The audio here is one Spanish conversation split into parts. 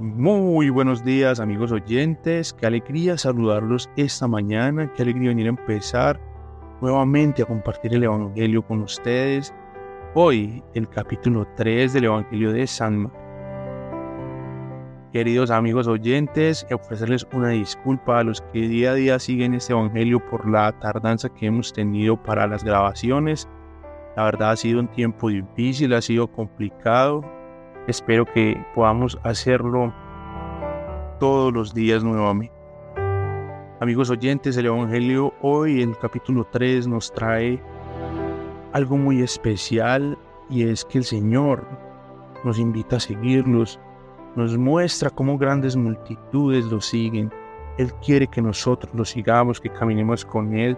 Muy buenos días amigos oyentes, qué alegría saludarlos esta mañana, qué alegría venir a empezar nuevamente a compartir el Evangelio con ustedes. Hoy el capítulo 3 del Evangelio de San Marcos. Queridos amigos oyentes, ofrecerles una disculpa a los que día a día siguen este Evangelio por la tardanza que hemos tenido para las grabaciones. La verdad ha sido un tiempo difícil, ha sido complicado, Espero que podamos hacerlo todos los días nuevamente. Amigos oyentes, el Evangelio hoy en el capítulo 3 nos trae algo muy especial y es que el Señor nos invita a seguirlos, nos muestra cómo grandes multitudes lo siguen. Él quiere que nosotros lo sigamos, que caminemos con Él.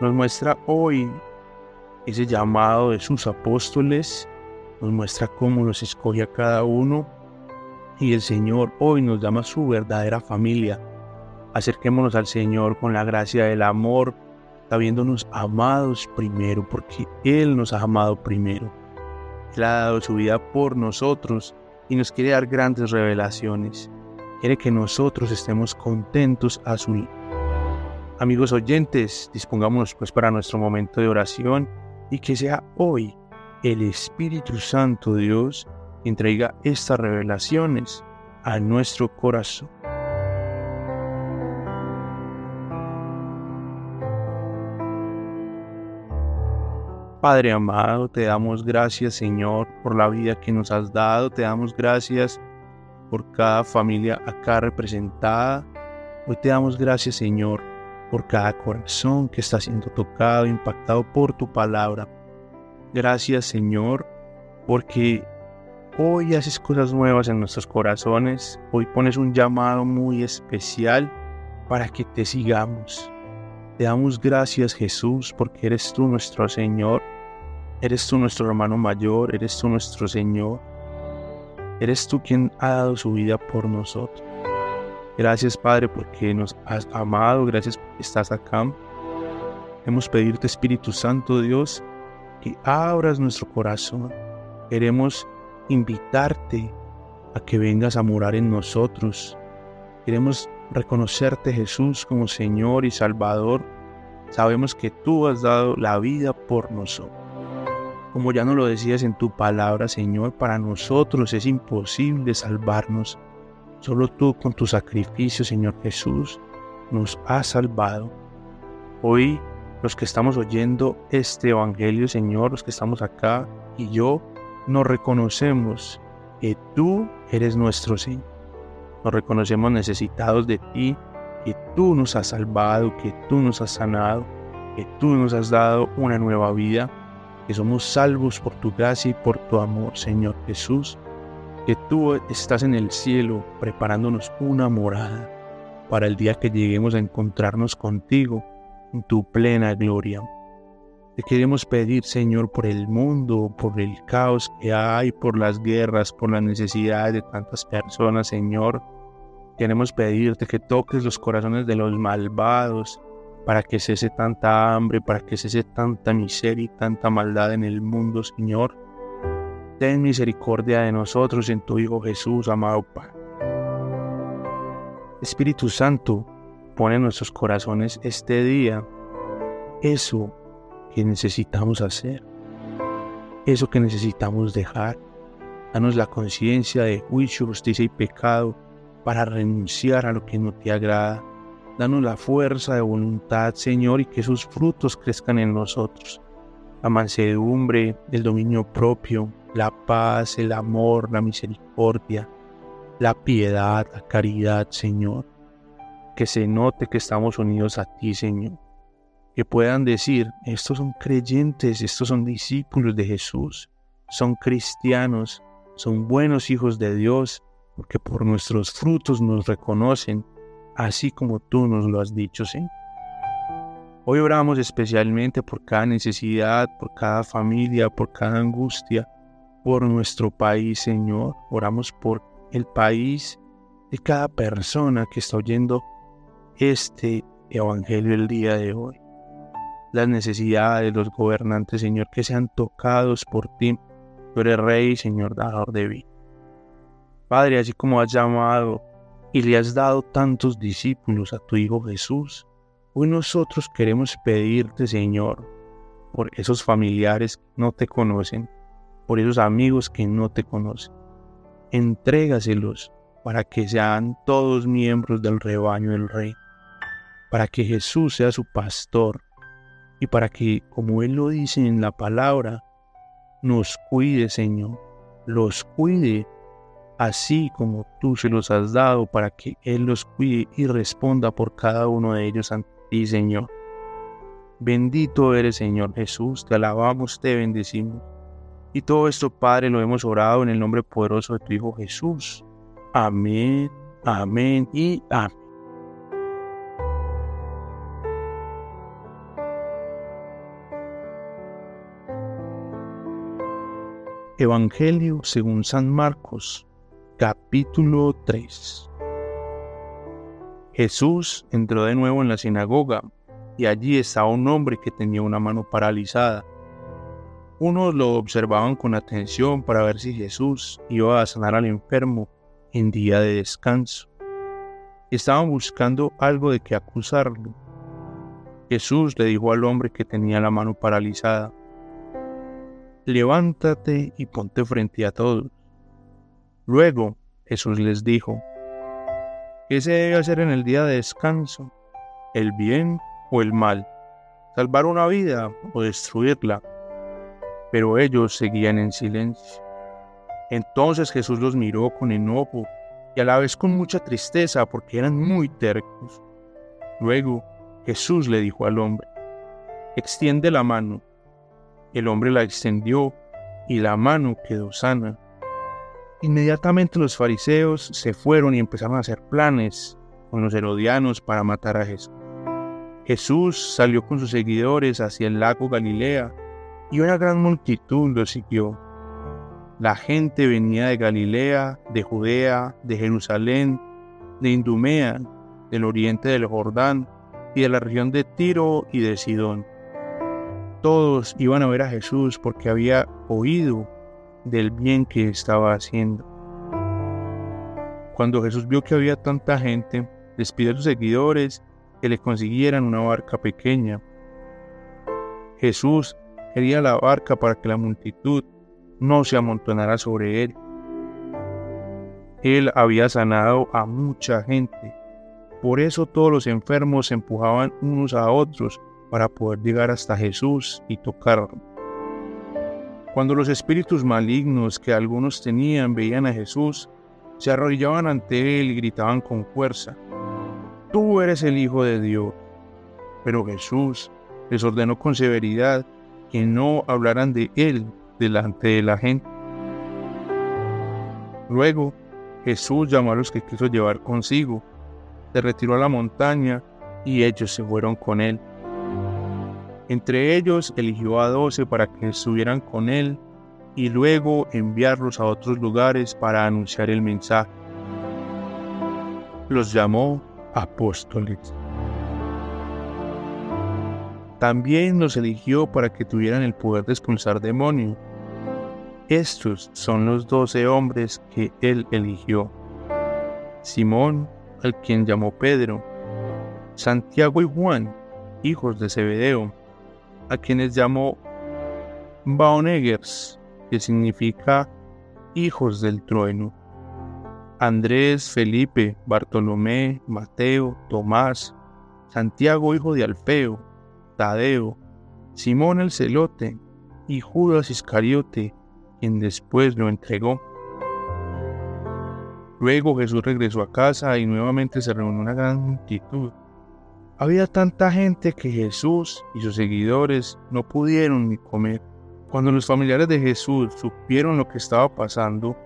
Nos muestra hoy ese llamado de sus apóstoles nos muestra cómo nos escoge a cada uno y el Señor hoy nos llama su verdadera familia. Acerquémonos al Señor con la gracia del amor, sabiéndonos amados primero, porque Él nos ha amado primero. Él ha dado su vida por nosotros y nos quiere dar grandes revelaciones. Quiere que nosotros estemos contentos a su Amigos oyentes, dispongámonos pues para nuestro momento de oración y que sea hoy el Espíritu Santo Dios entrega estas revelaciones a nuestro corazón. Padre amado, te damos gracias Señor por la vida que nos has dado, te damos gracias por cada familia acá representada. Hoy te damos gracias Señor por cada corazón que está siendo tocado, impactado por tu palabra. Gracias Señor, porque hoy haces cosas nuevas en nuestros corazones. Hoy pones un llamado muy especial para que te sigamos. Te damos gracias Jesús porque eres tú nuestro Señor. Eres tú nuestro hermano mayor, eres tú nuestro Señor. Eres tú quien ha dado su vida por nosotros. Gracias Padre porque nos has amado, gracias porque estás acá. Hemos pedirte Espíritu Santo Dios que abras nuestro corazón. Queremos invitarte a que vengas a morar en nosotros. Queremos reconocerte Jesús como Señor y Salvador. Sabemos que tú has dado la vida por nosotros. Como ya nos lo decías en tu palabra, Señor, para nosotros es imposible salvarnos. Solo tú con tu sacrificio, Señor Jesús, nos has salvado. Hoy los que estamos oyendo este Evangelio, Señor, los que estamos acá y yo, nos reconocemos que tú eres nuestro Señor. Nos reconocemos necesitados de ti, que tú nos has salvado, que tú nos has sanado, que tú nos has dado una nueva vida, que somos salvos por tu gracia y por tu amor, Señor Jesús, que tú estás en el cielo preparándonos una morada para el día que lleguemos a encontrarnos contigo tu plena gloria. Te queremos pedir, Señor, por el mundo, por el caos que hay, por las guerras, por las necesidades de tantas personas, Señor. Queremos pedirte que toques los corazones de los malvados para que cese tanta hambre, para que cese tanta miseria y tanta maldad en el mundo, Señor. Ten misericordia de nosotros en tu Hijo Jesús, amado Padre. Espíritu Santo, pone en nuestros corazones este día eso que necesitamos hacer, eso que necesitamos dejar. Danos la conciencia de juicio, justicia y pecado para renunciar a lo que no te agrada. Danos la fuerza de voluntad, Señor, y que sus frutos crezcan en nosotros. La mansedumbre, el dominio propio, la paz, el amor, la misericordia, la piedad, la caridad, Señor que se note que estamos unidos a ti, Señor. Que puedan decir, estos son creyentes, estos son discípulos de Jesús, son cristianos, son buenos hijos de Dios, porque por nuestros frutos nos reconocen, así como tú nos lo has dicho, Señor. Hoy oramos especialmente por cada necesidad, por cada familia, por cada angustia, por nuestro país, Señor. Oramos por el país de cada persona que está oyendo este Evangelio el día de hoy. Las necesidades de los gobernantes, Señor, que sean tocados por ti. Tú eres Rey, Señor, dador de vida. Padre, así como has llamado y le has dado tantos discípulos a tu Hijo Jesús, hoy nosotros queremos pedirte, Señor, por esos familiares que no te conocen, por esos amigos que no te conocen. Entrégaselos para que sean todos miembros del rebaño del Rey, para que Jesús sea su pastor y para que, como Él lo dice en la palabra, nos cuide, Señor, los cuide así como tú se los has dado para que Él los cuide y responda por cada uno de ellos ante ti, Señor. Bendito eres, Señor Jesús, te alabamos, te bendecimos. Y todo esto, Padre, lo hemos orado en el nombre poderoso de tu Hijo Jesús. Amén, amén y amén. Evangelio según San Marcos, capítulo 3. Jesús entró de nuevo en la sinagoga y allí estaba un hombre que tenía una mano paralizada. Unos lo observaban con atención para ver si Jesús iba a sanar al enfermo en día de descanso. Estaban buscando algo de que acusarlo. Jesús le dijo al hombre que tenía la mano paralizada, levántate y ponte frente a todos. Luego Jesús les dijo, ¿qué se debe hacer en el día de descanso? ¿El bien o el mal? ¿Salvar una vida o destruirla? Pero ellos seguían en silencio. Entonces Jesús los miró con enojo y a la vez con mucha tristeza porque eran muy tercos. Luego Jesús le dijo al hombre, extiende la mano. El hombre la extendió y la mano quedó sana. Inmediatamente los fariseos se fueron y empezaron a hacer planes con los herodianos para matar a Jesús. Jesús salió con sus seguidores hacia el lago Galilea y una gran multitud lo siguió. La gente venía de Galilea, de Judea, de Jerusalén, de Indumea, del oriente del Jordán y de la región de Tiro y de Sidón todos iban a ver a Jesús porque había oído del bien que estaba haciendo. Cuando Jesús vio que había tanta gente, les pidió a sus seguidores que le consiguieran una barca pequeña. Jesús quería la barca para que la multitud no se amontonara sobre él. Él había sanado a mucha gente. Por eso todos los enfermos se empujaban unos a otros para poder llegar hasta Jesús y tocarlo. Cuando los espíritus malignos que algunos tenían veían a Jesús, se arrodillaban ante él y gritaban con fuerza, Tú eres el Hijo de Dios. Pero Jesús les ordenó con severidad que no hablaran de él delante de la gente. Luego Jesús llamó a los que quiso llevar consigo, se retiró a la montaña y ellos se fueron con él. Entre ellos eligió a doce para que estuvieran con él y luego enviarlos a otros lugares para anunciar el mensaje. Los llamó apóstoles. También los eligió para que tuvieran el poder de expulsar demonios. Estos son los doce hombres que él eligió. Simón, al quien llamó Pedro, Santiago y Juan, hijos de Zebedeo, a quienes llamó Baonegers, que significa hijos del trueno. Andrés, Felipe, Bartolomé, Mateo, Tomás, Santiago hijo de Alfeo, Tadeo, Simón el celote y Judas Iscariote, quien después lo entregó. Luego Jesús regresó a casa y nuevamente se reunió una gran multitud había tanta gente que Jesús y sus seguidores no pudieron ni comer. Cuando los familiares de Jesús supieron lo que estaba pasando,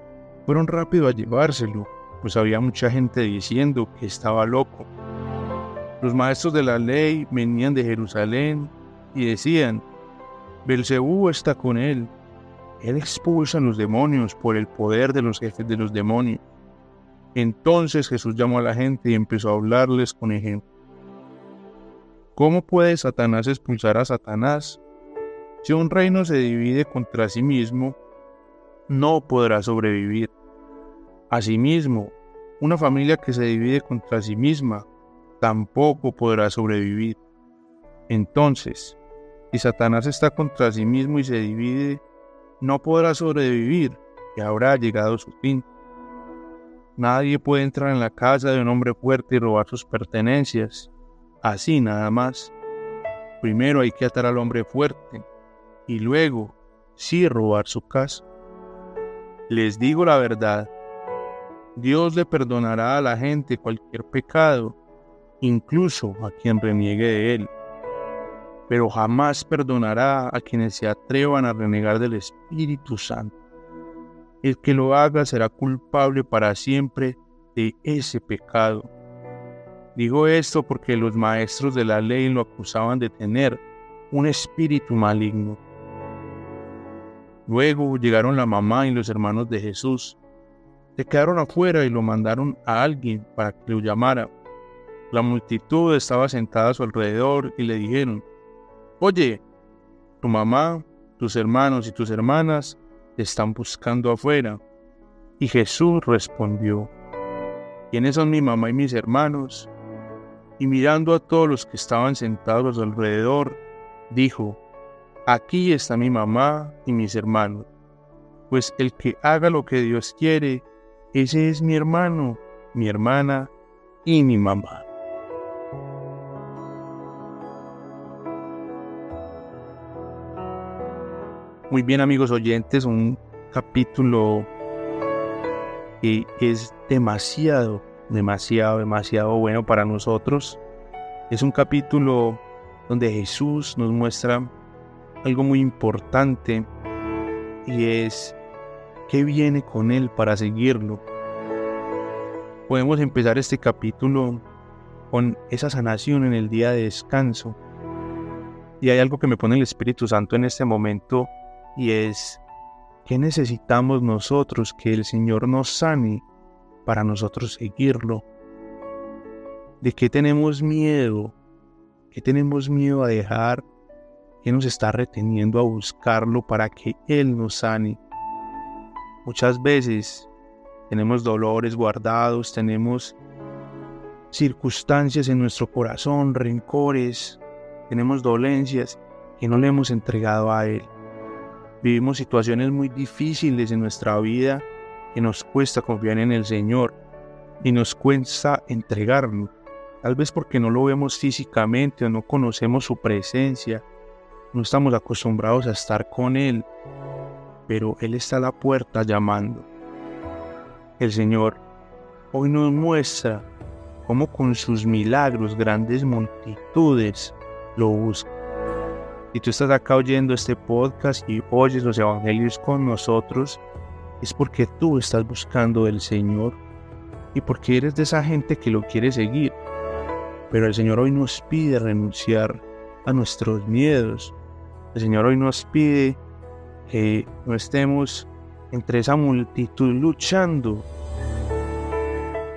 fueron rápido a llevárselo, pues había mucha gente diciendo que estaba loco. Los maestros de la ley venían de Jerusalén y decían, Belcebú está con él. Él expulsa a los demonios por el poder de los jefes de los demonios. Entonces Jesús llamó a la gente y empezó a hablarles con ejemplo. ¿Cómo puede Satanás expulsar a Satanás? Si un reino se divide contra sí mismo, no podrá sobrevivir. Asimismo, una familia que se divide contra sí misma tampoco podrá sobrevivir. Entonces, si Satanás está contra sí mismo y se divide, no podrá sobrevivir y habrá llegado su fin. Nadie puede entrar en la casa de un hombre fuerte y robar sus pertenencias. Así nada más. Primero hay que atar al hombre fuerte y luego sí robar su casa. Les digo la verdad, Dios le perdonará a la gente cualquier pecado, incluso a quien reniegue de él, pero jamás perdonará a quienes se atrevan a renegar del Espíritu Santo. El que lo haga será culpable para siempre de ese pecado. Digo esto porque los maestros de la ley lo acusaban de tener un espíritu maligno. Luego llegaron la mamá y los hermanos de Jesús se quedaron afuera y lo mandaron a alguien para que lo llamara. La multitud estaba sentada a su alrededor y le dijeron, Oye, tu mamá, tus hermanos y tus hermanas te están buscando afuera. Y Jesús respondió, ¿quiénes son mi mamá y mis hermanos? Y mirando a todos los que estaban sentados alrededor, dijo, Aquí está mi mamá y mis hermanos, pues el que haga lo que Dios quiere, ese es mi hermano, mi hermana y mi mamá. Muy bien amigos oyentes, un capítulo que es demasiado, demasiado, demasiado bueno para nosotros. Es un capítulo donde Jesús nos muestra algo muy importante y es ¿Qué viene con él para seguirlo? Podemos empezar este capítulo con esa sanación en el día de descanso. Y hay algo que me pone el Espíritu Santo en este momento y es, ¿qué necesitamos nosotros que el Señor nos sane para nosotros seguirlo? ¿De qué tenemos miedo? ¿Qué tenemos miedo a dejar? ¿Qué nos está reteniendo a buscarlo para que Él nos sane? Muchas veces tenemos dolores guardados, tenemos circunstancias en nuestro corazón, rencores, tenemos dolencias que no le hemos entregado a Él. Vivimos situaciones muy difíciles en nuestra vida que nos cuesta confiar en el Señor y nos cuesta entregarlo. Tal vez porque no lo vemos físicamente o no conocemos su presencia, no estamos acostumbrados a estar con Él pero Él está a la puerta llamando. El Señor hoy nos muestra cómo con sus milagros grandes multitudes lo buscan. Si tú estás acá oyendo este podcast y oyes los evangelios con nosotros, es porque tú estás buscando del Señor y porque eres de esa gente que lo quiere seguir. Pero el Señor hoy nos pide renunciar a nuestros miedos. El Señor hoy nos pide que no estemos entre esa multitud luchando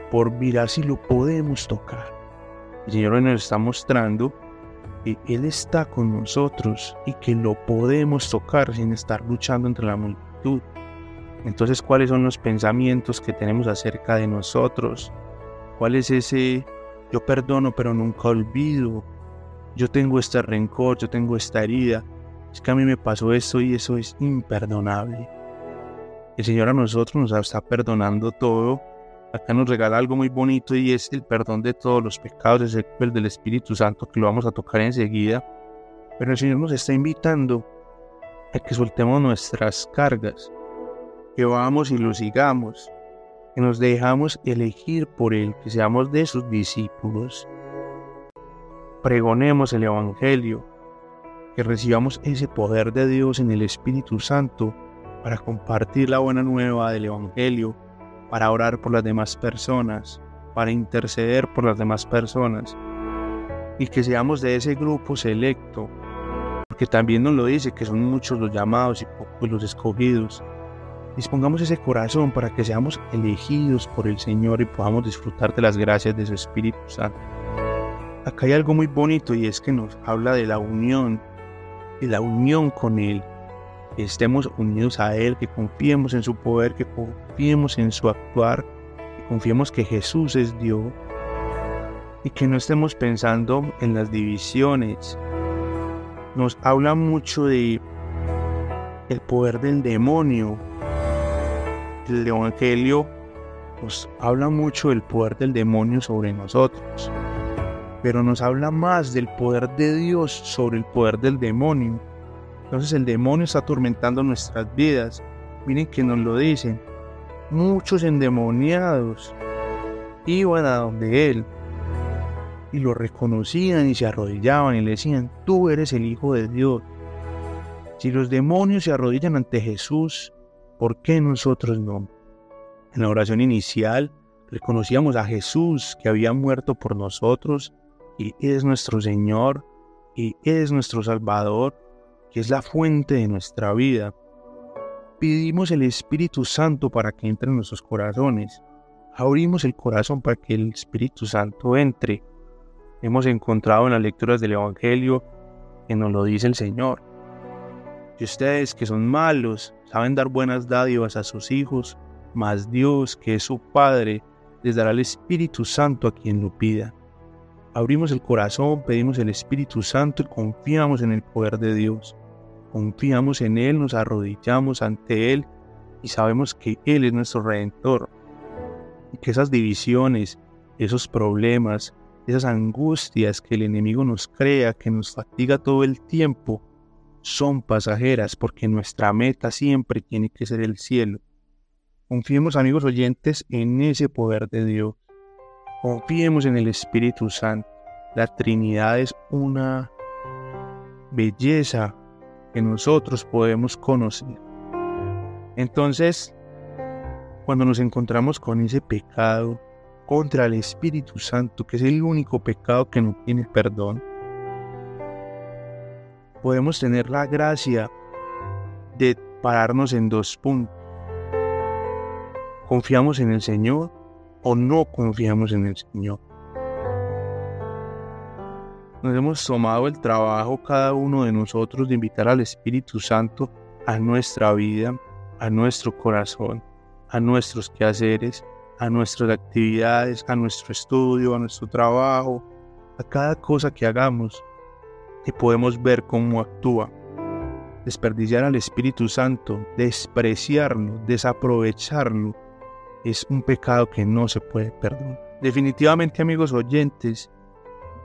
por mirar si lo podemos tocar. El Señor hoy nos está mostrando que Él está con nosotros y que lo podemos tocar sin estar luchando entre la multitud. Entonces, ¿cuáles son los pensamientos que tenemos acerca de nosotros? ¿Cuál es ese yo perdono pero nunca olvido? Yo tengo este rencor, yo tengo esta herida es que a mí me pasó esto y eso es imperdonable. El Señor a nosotros nos está perdonando todo. Acá nos regala algo muy bonito y es el perdón de todos los pecados, es el del Espíritu Santo que lo vamos a tocar enseguida. Pero el Señor nos está invitando a que soltemos nuestras cargas, que vamos y lo sigamos, que nos dejamos elegir por Él, que seamos de sus discípulos. Pregonemos el Evangelio, que recibamos ese poder de Dios en el Espíritu Santo para compartir la buena nueva del Evangelio, para orar por las demás personas, para interceder por las demás personas y que seamos de ese grupo selecto, porque también nos lo dice que son muchos los llamados y pocos los escogidos. Dispongamos ese corazón para que seamos elegidos por el Señor y podamos disfrutar de las gracias de su Espíritu Santo. Acá hay algo muy bonito y es que nos habla de la unión y la unión con Él. que estemos unidos a Él, que confiemos en su poder, que confiemos en su actuar, que confiemos que Jesús es Dios y que no estemos pensando en las divisiones. Nos habla mucho de el poder del demonio. El Evangelio nos habla mucho del poder del demonio sobre nosotros, pero nos habla más del poder de Dios sobre el poder del demonio. Entonces el demonio está atormentando nuestras vidas. Miren que nos lo dicen. Muchos endemoniados iban a donde él y lo reconocían y se arrodillaban y le decían, tú eres el Hijo de Dios. Si los demonios se arrodillan ante Jesús, ¿por qué nosotros no? En la oración inicial reconocíamos a Jesús que había muerto por nosotros y es nuestro Señor y es nuestro Salvador que es la fuente de nuestra vida. Pedimos el Espíritu Santo para que entre en nuestros corazones. Abrimos el corazón para que el Espíritu Santo entre. Hemos encontrado en las lecturas del Evangelio que nos lo dice el Señor. Ustedes que son malos saben dar buenas dádivas a sus hijos, mas Dios, que es su Padre, les dará el Espíritu Santo a quien lo pida. Abrimos el corazón, pedimos el Espíritu Santo y confiamos en el poder de Dios confiamos en Él, nos arrodillamos ante Él y sabemos que Él es nuestro redentor. Y que esas divisiones, esos problemas, esas angustias que el enemigo nos crea, que nos fatiga todo el tiempo, son pasajeras porque nuestra meta siempre tiene que ser el cielo. Confiemos amigos oyentes en ese poder de Dios. Confiemos en el Espíritu Santo. La Trinidad es una belleza que nosotros podemos conocer. Entonces, cuando nos encontramos con ese pecado contra el Espíritu Santo, que es el único pecado que no tiene perdón, podemos tener la gracia de pararnos en dos puntos. ¿Confiamos en el Señor o no confiamos en el Señor? nos hemos tomado el trabajo cada uno de nosotros de invitar al Espíritu Santo a nuestra vida, a nuestro corazón, a nuestros quehaceres, a nuestras actividades, a nuestro estudio, a nuestro trabajo, a cada cosa que hagamos y podemos ver cómo actúa. Desperdiciar al Espíritu Santo, despreciarlo, desaprovecharlo, es un pecado que no se puede perdonar. Definitivamente, amigos oyentes,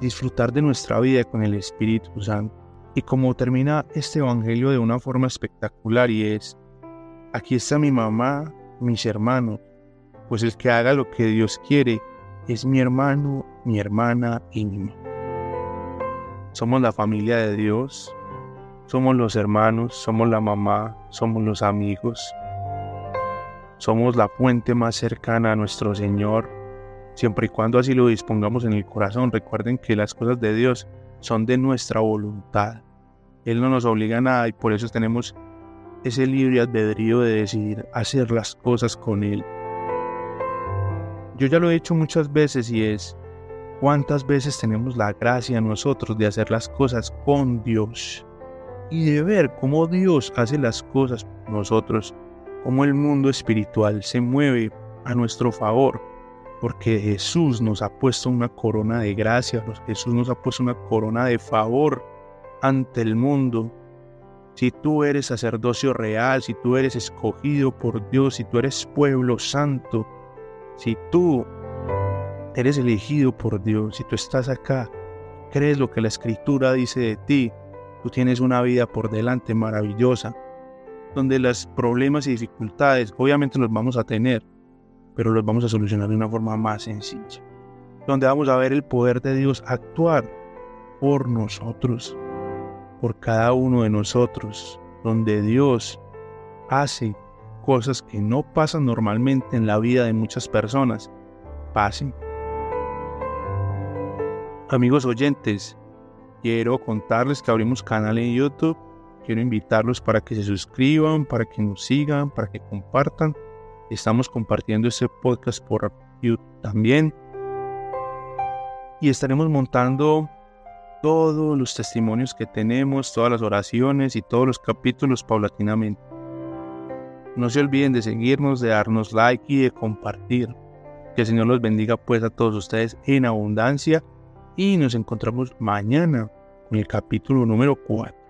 disfrutar de nuestra vida con el Espíritu Santo. Y como termina este Evangelio de una forma espectacular y es, aquí está mi mamá, mis hermanos, pues el que haga lo que Dios quiere es mi hermano, mi hermana y mi mamá. Somos la familia de Dios, somos los hermanos, somos la mamá, somos los amigos, somos la fuente más cercana a nuestro Señor siempre y cuando así lo dispongamos en el corazón. Recuerden que las cosas de Dios son de nuestra voluntad. Él no nos obliga a nada y por eso tenemos ese libre albedrío de decidir hacer las cosas con Él. Yo ya lo he dicho muchas veces y es, ¿cuántas veces tenemos la gracia nosotros de hacer las cosas con Dios? Y de ver cómo Dios hace las cosas nosotros, cómo el mundo espiritual se mueve a nuestro favor porque Jesús nos ha puesto una corona de gracia, Jesús nos ha puesto una corona de favor ante el mundo. Si tú eres sacerdocio real, si tú eres escogido por Dios, si tú eres pueblo santo, si tú eres elegido por Dios, si tú estás acá, crees lo que la escritura dice de ti, tú tienes una vida por delante maravillosa, donde los problemas y dificultades obviamente los vamos a tener, pero los vamos a solucionar de una forma más sencilla, donde vamos a ver el poder de Dios actuar por nosotros, por cada uno de nosotros, donde Dios hace cosas que no pasan normalmente en la vida de muchas personas, pasen. Amigos oyentes, quiero contarles que abrimos canal en YouTube, quiero invitarlos para que se suscriban, para que nos sigan, para que compartan Estamos compartiendo este podcast por YouTube también. Y estaremos montando todos los testimonios que tenemos, todas las oraciones y todos los capítulos paulatinamente. No se olviden de seguirnos, de darnos like y de compartir. Que el Señor los bendiga pues a todos ustedes en abundancia y nos encontramos mañana en el capítulo número 4.